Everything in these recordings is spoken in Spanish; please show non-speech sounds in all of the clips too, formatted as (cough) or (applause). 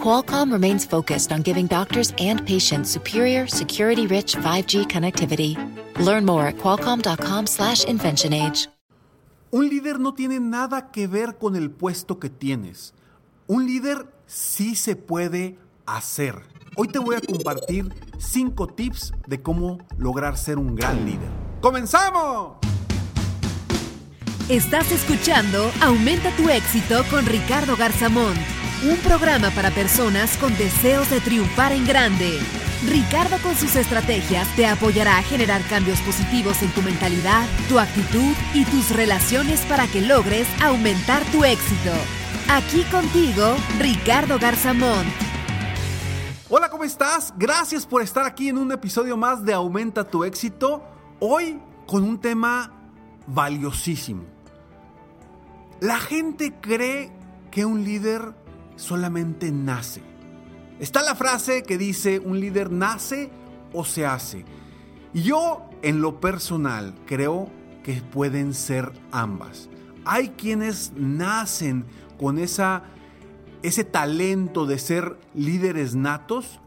Qualcomm remains focused on giving doctors and patients superior, security-rich 5G connectivity. Learn more at qualcomm.com/inventionage. Un líder no tiene nada que ver con el puesto que tienes. Un líder sí se puede hacer. Hoy te voy a compartir 5 tips de cómo lograr ser un gran líder. ¡Comenzamos! Estás escuchando Aumenta tu éxito con Ricardo Garzamón, un programa para personas con deseos de triunfar en grande. Ricardo con sus estrategias te apoyará a generar cambios positivos en tu mentalidad, tu actitud y tus relaciones para que logres aumentar tu éxito. Aquí contigo, Ricardo Garzamón. Hola, ¿cómo estás? Gracias por estar aquí en un episodio más de Aumenta tu éxito. Hoy con un tema valiosísimo. La gente cree que un líder solamente nace. Está la frase que dice, un líder nace o se hace. Y yo, en lo personal, creo que pueden ser ambas. Hay quienes nacen con esa, ese talento de ser líderes natos.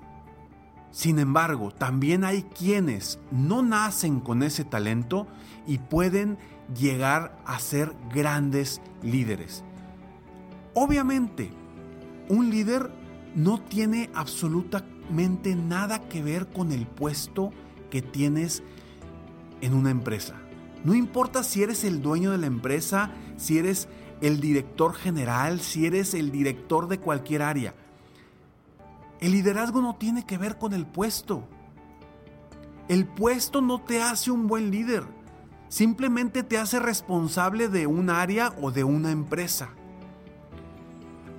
Sin embargo, también hay quienes no nacen con ese talento y pueden llegar a ser grandes líderes. Obviamente, un líder no tiene absolutamente nada que ver con el puesto que tienes en una empresa. No importa si eres el dueño de la empresa, si eres el director general, si eres el director de cualquier área. El liderazgo no tiene que ver con el puesto. El puesto no te hace un buen líder simplemente te hace responsable de un área o de una empresa.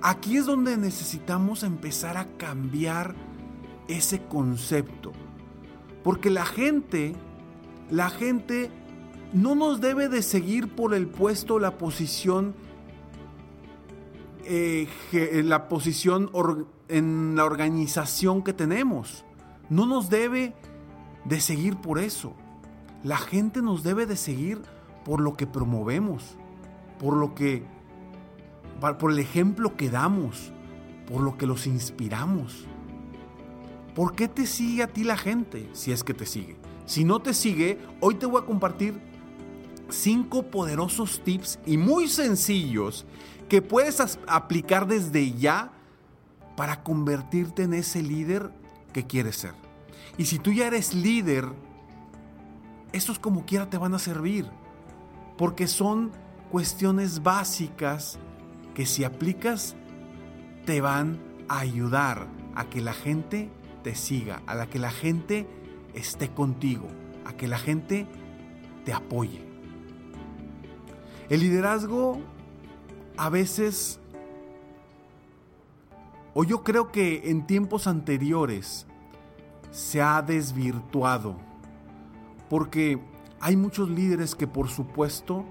Aquí es donde necesitamos empezar a cambiar ese concepto. Porque la gente, la gente no nos debe de seguir por el puesto, la posición, eh, la posición en la organización que tenemos. No nos debe de seguir por eso. La gente nos debe de seguir por lo que promovemos, por lo que por el ejemplo que damos, por lo que los inspiramos. ¿Por qué te sigue a ti la gente si es que te sigue? Si no te sigue, hoy te voy a compartir cinco poderosos tips y muy sencillos que puedes aplicar desde ya para convertirte en ese líder que quieres ser. Y si tú ya eres líder, estos como quiera te van a servir, porque son cuestiones básicas que si aplicas te van a ayudar a que la gente te siga, a la que la gente esté contigo, a que la gente te apoye. El liderazgo a veces, o yo creo que en tiempos anteriores, se ha desvirtuado porque hay muchos líderes que por supuesto,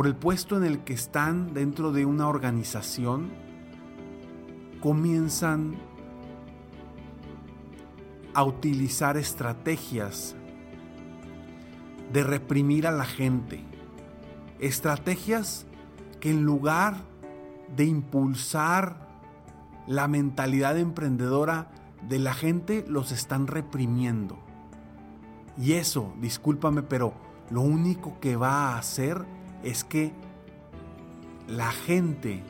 por el puesto en el que están dentro de una organización, comienzan a utilizar estrategias de reprimir a la gente. Estrategias que en lugar de impulsar la mentalidad emprendedora de la gente, los están reprimiendo. Y eso, discúlpame, pero lo único que va a hacer es que la gente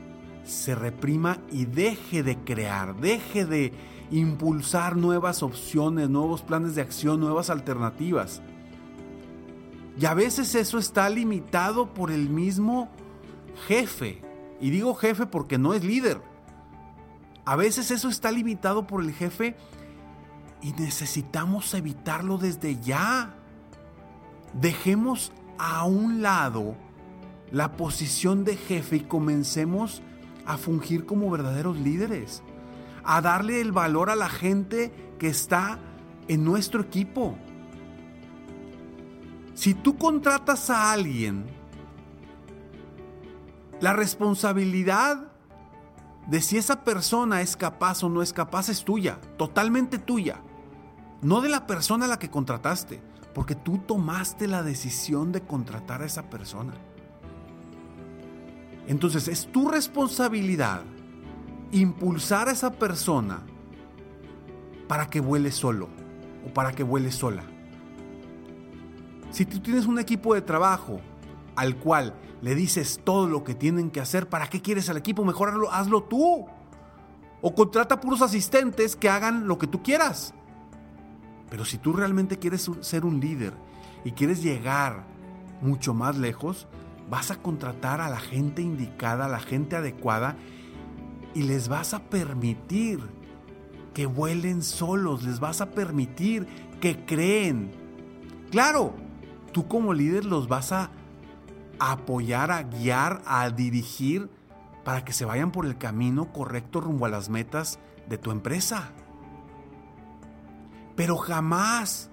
se reprima y deje de crear, deje de impulsar nuevas opciones, nuevos planes de acción, nuevas alternativas. Y a veces eso está limitado por el mismo jefe. Y digo jefe porque no es líder. A veces eso está limitado por el jefe y necesitamos evitarlo desde ya. Dejemos a un lado la posición de jefe y comencemos a fungir como verdaderos líderes, a darle el valor a la gente que está en nuestro equipo. Si tú contratas a alguien La responsabilidad de si esa persona es capaz o no es capaz es tuya, totalmente tuya. No de la persona a la que contrataste, porque tú tomaste la decisión de contratar a esa persona. Entonces es tu responsabilidad impulsar a esa persona para que vuele solo o para que vuele sola. Si tú tienes un equipo de trabajo al cual le dices todo lo que tienen que hacer, ¿para qué quieres al equipo? Mejor hazlo, tú. O contrata puros asistentes que hagan lo que tú quieras. Pero si tú realmente quieres ser un líder y quieres llegar mucho más lejos, vas a contratar a la gente indicada, a la gente adecuada y les vas a permitir que vuelen solos, les vas a permitir que creen. Claro, tú como líder los vas a apoyar, a guiar, a dirigir para que se vayan por el camino correcto rumbo a las metas de tu empresa. Pero jamás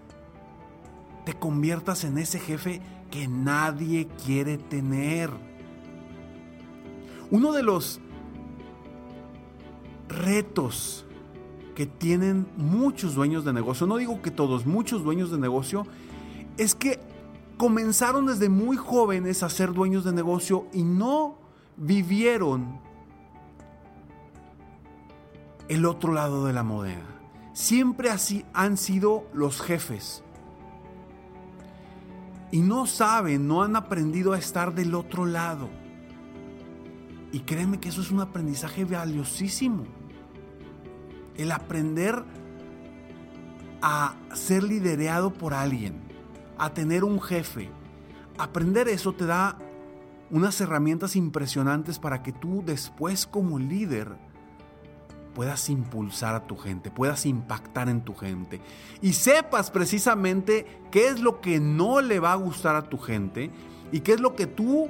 te conviertas en ese jefe que nadie quiere tener. Uno de los retos que tienen muchos dueños de negocio, no digo que todos, muchos dueños de negocio, es que comenzaron desde muy jóvenes a ser dueños de negocio y no vivieron el otro lado de la moneda. Siempre así han sido los jefes. Y no saben, no han aprendido a estar del otro lado. Y créeme que eso es un aprendizaje valiosísimo. El aprender a ser liderado por alguien a tener un jefe. Aprender eso te da unas herramientas impresionantes para que tú después como líder puedas impulsar a tu gente, puedas impactar en tu gente y sepas precisamente qué es lo que no le va a gustar a tu gente y qué es lo que tú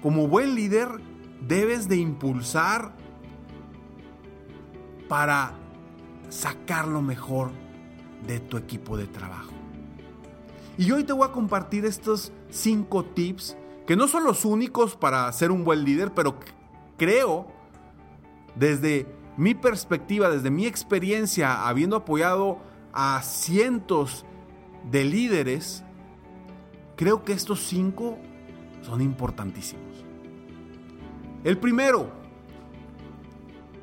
como buen líder debes de impulsar para sacar lo mejor de tu equipo de trabajo. Y hoy te voy a compartir estos cinco tips que no son los únicos para ser un buen líder, pero creo desde mi perspectiva, desde mi experiencia, habiendo apoyado a cientos de líderes, creo que estos cinco son importantísimos. El primero,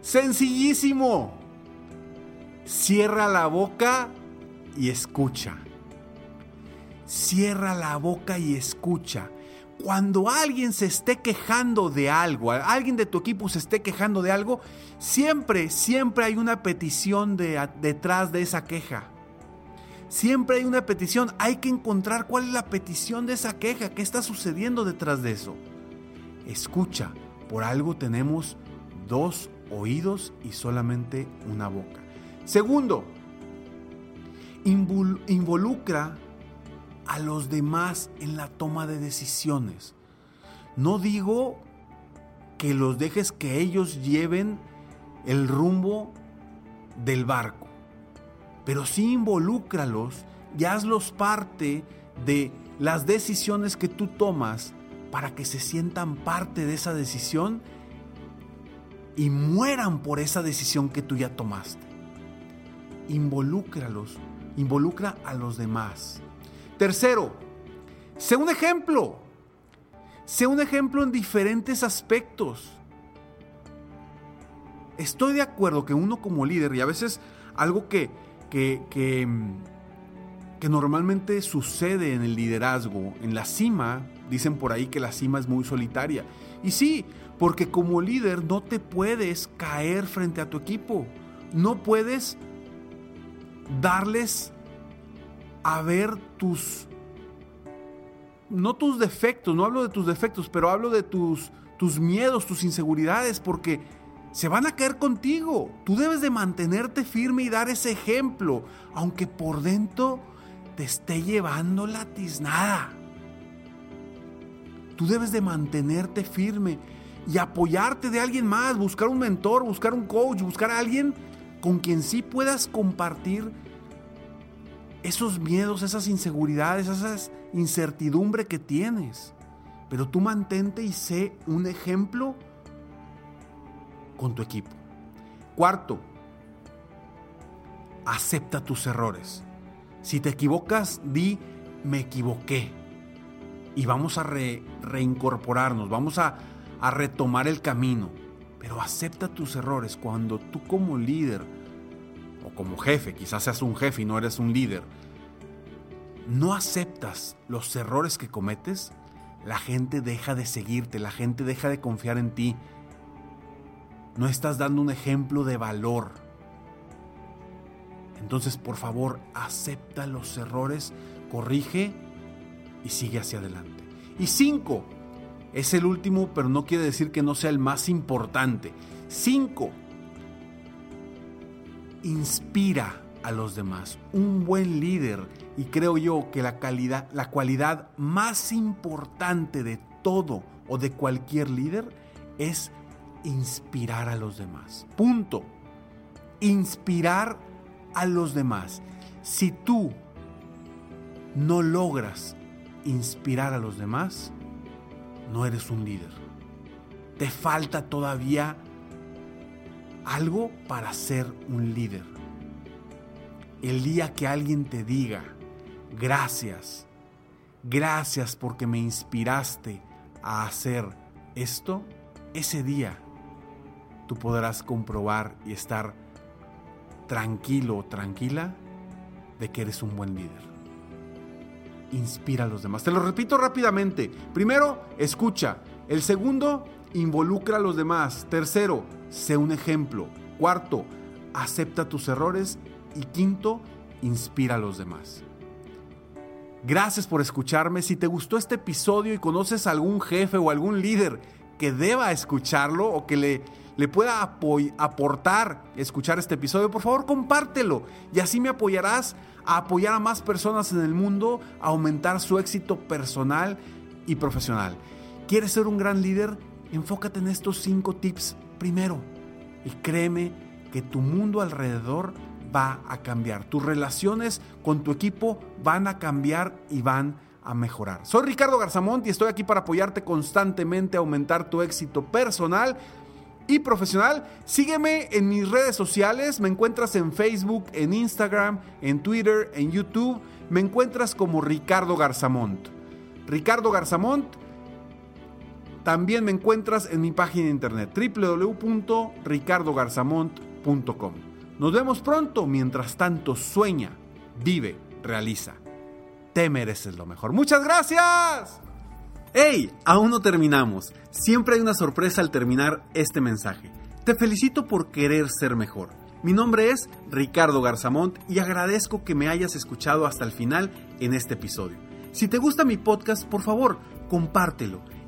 sencillísimo, cierra la boca y escucha cierra la boca y escucha. Cuando alguien se esté quejando de algo, alguien de tu equipo se esté quejando de algo, siempre, siempre hay una petición detrás de esa queja. Siempre hay una petición. Hay que encontrar cuál es la petición de esa queja, qué está sucediendo detrás de eso. Escucha, por algo tenemos dos oídos y solamente una boca. Segundo, involucra a los demás en la toma de decisiones. No digo que los dejes que ellos lleven el rumbo del barco, pero sí involúcralos y hazlos parte de las decisiones que tú tomas para que se sientan parte de esa decisión y mueran por esa decisión que tú ya tomaste. Involúcralos, involucra a los demás. Tercero, sé un ejemplo. Sé un ejemplo en diferentes aspectos. Estoy de acuerdo que uno como líder, y a veces algo que, que, que, que normalmente sucede en el liderazgo, en la cima, dicen por ahí que la cima es muy solitaria. Y sí, porque como líder no te puedes caer frente a tu equipo. No puedes darles a ver tus, no tus defectos, no hablo de tus defectos, pero hablo de tus, tus miedos, tus inseguridades, porque se van a caer contigo. Tú debes de mantenerte firme y dar ese ejemplo, aunque por dentro te esté llevando la tiznada. Tú debes de mantenerte firme y apoyarte de alguien más, buscar un mentor, buscar un coach, buscar a alguien con quien sí puedas compartir esos miedos, esas inseguridades, esas incertidumbre que tienes. pero tú mantente y sé un ejemplo con tu equipo. Cuarto, acepta tus errores. Si te equivocas, di, me equivoqué. Y vamos a reincorporarnos, vamos a, a retomar el camino. Pero acepta tus errores cuando tú como líder o como jefe, quizás seas un jefe y no eres un líder, no aceptas los errores que cometes, la gente deja de seguirte, la gente deja de confiar en ti. No estás dando un ejemplo de valor. Entonces, por favor, acepta los errores, corrige y sigue hacia adelante. Y cinco, es el último, pero no quiere decir que no sea el más importante. Cinco, inspira a los demás. Un buen líder, y creo yo que la calidad, la cualidad más importante de todo o de cualquier líder es inspirar a los demás. Punto. Inspirar a los demás. Si tú no logras inspirar a los demás, no eres un líder. Te falta todavía algo para ser un líder. El día que alguien te diga, gracias, gracias porque me inspiraste a hacer esto, ese día tú podrás comprobar y estar tranquilo o tranquila de que eres un buen líder. Inspira a los demás. Te lo repito rápidamente. Primero, escucha. El segundo, involucra a los demás. Tercero, sé un ejemplo. Cuarto, acepta tus errores. Y quinto, inspira a los demás. Gracias por escucharme. Si te gustó este episodio y conoces a algún jefe o algún líder que deba escucharlo o que le, le pueda aportar escuchar este episodio, por favor compártelo y así me apoyarás a apoyar a más personas en el mundo, a aumentar su éxito personal y profesional. ¿Quieres ser un gran líder? Enfócate en estos cinco tips primero y créeme que tu mundo alrededor va a cambiar. Tus relaciones con tu equipo van a cambiar y van a mejorar. Soy Ricardo Garzamont y estoy aquí para apoyarte constantemente a aumentar tu éxito personal y profesional. Sígueme en mis redes sociales. Me encuentras en Facebook, en Instagram, en Twitter, en YouTube. Me encuentras como Ricardo Garzamont. Ricardo Garzamont. También me encuentras en mi página de internet www.ricardogarzamont.com. Nos vemos pronto. Mientras tanto, sueña, vive, realiza. Te mereces lo mejor. Muchas gracias. ¡Hey! Aún no terminamos. Siempre hay una sorpresa al terminar este mensaje. Te felicito por querer ser mejor. Mi nombre es Ricardo Garzamont y agradezco que me hayas escuchado hasta el final en este episodio. Si te gusta mi podcast, por favor, compártelo.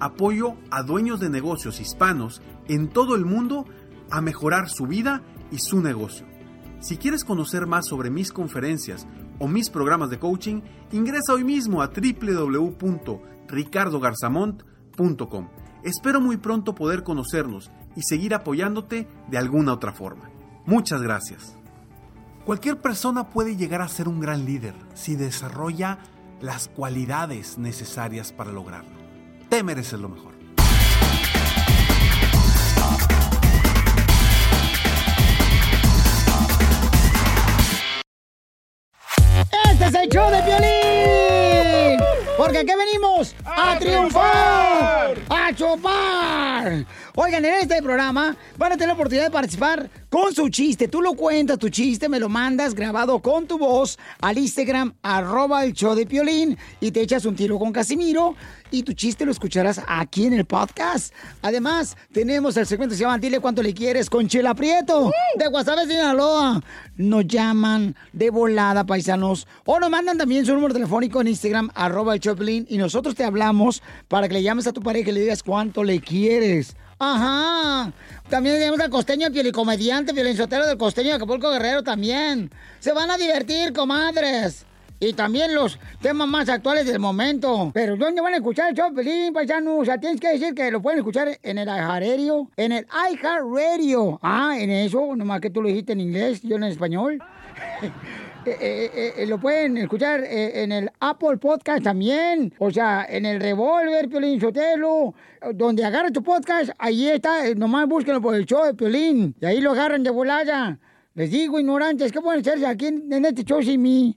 apoyo a dueños de negocios hispanos en todo el mundo a mejorar su vida y su negocio. Si quieres conocer más sobre mis conferencias o mis programas de coaching, ingresa hoy mismo a www.ricardogarzamont.com Espero muy pronto poder conocernos y seguir apoyándote de alguna otra forma. Muchas gracias. Cualquier persona puede llegar a ser un gran líder si desarrolla las cualidades necesarias para lograrlo. Te mereces lo mejor. Este es el show de violín. Porque aquí venimos a, triunfar, a chupar. Oigan, en este programa van a tener la oportunidad de participar con su chiste. Tú lo cuentas, tu chiste, me lo mandas grabado con tu voz al Instagram, arroba el show de Piolín, y te echas un tiro con Casimiro, y tu chiste lo escucharás aquí en el podcast. Además, tenemos el segmento que se llama Dile cuánto le quieres con Chela Prieto, de de Sinaloa. Nos llaman de volada, paisanos, o nos mandan también su número telefónico en Instagram, arroba el Piolín, y nosotros te hablamos para que le llames a tu pareja y le digas cuánto le quieres. Ajá. También tenemos al costeño pielicomediante, violinsotero del costeño de Acapulco Guerrero también. Se van a divertir, comadres. Y también los temas más actuales del momento. Pero ¿dónde van a escuchar el show, Pelín, paisano? O sea, tienes que decir que lo pueden escuchar en el iHeartRadio. En el iHeartRadio. Ah, en eso, nomás que tú lo dijiste en inglés, yo en español. (laughs) Eh, eh, eh, lo pueden escuchar en el Apple Podcast también. O sea, en el Revolver, Piolín Sotelo. Donde agarra tu podcast, ahí está. Nomás búsquenlo por el show de Piolín. Y ahí lo agarran de volada. Les digo, ignorantes, ¿qué pueden hacerse aquí en, este show sin mí?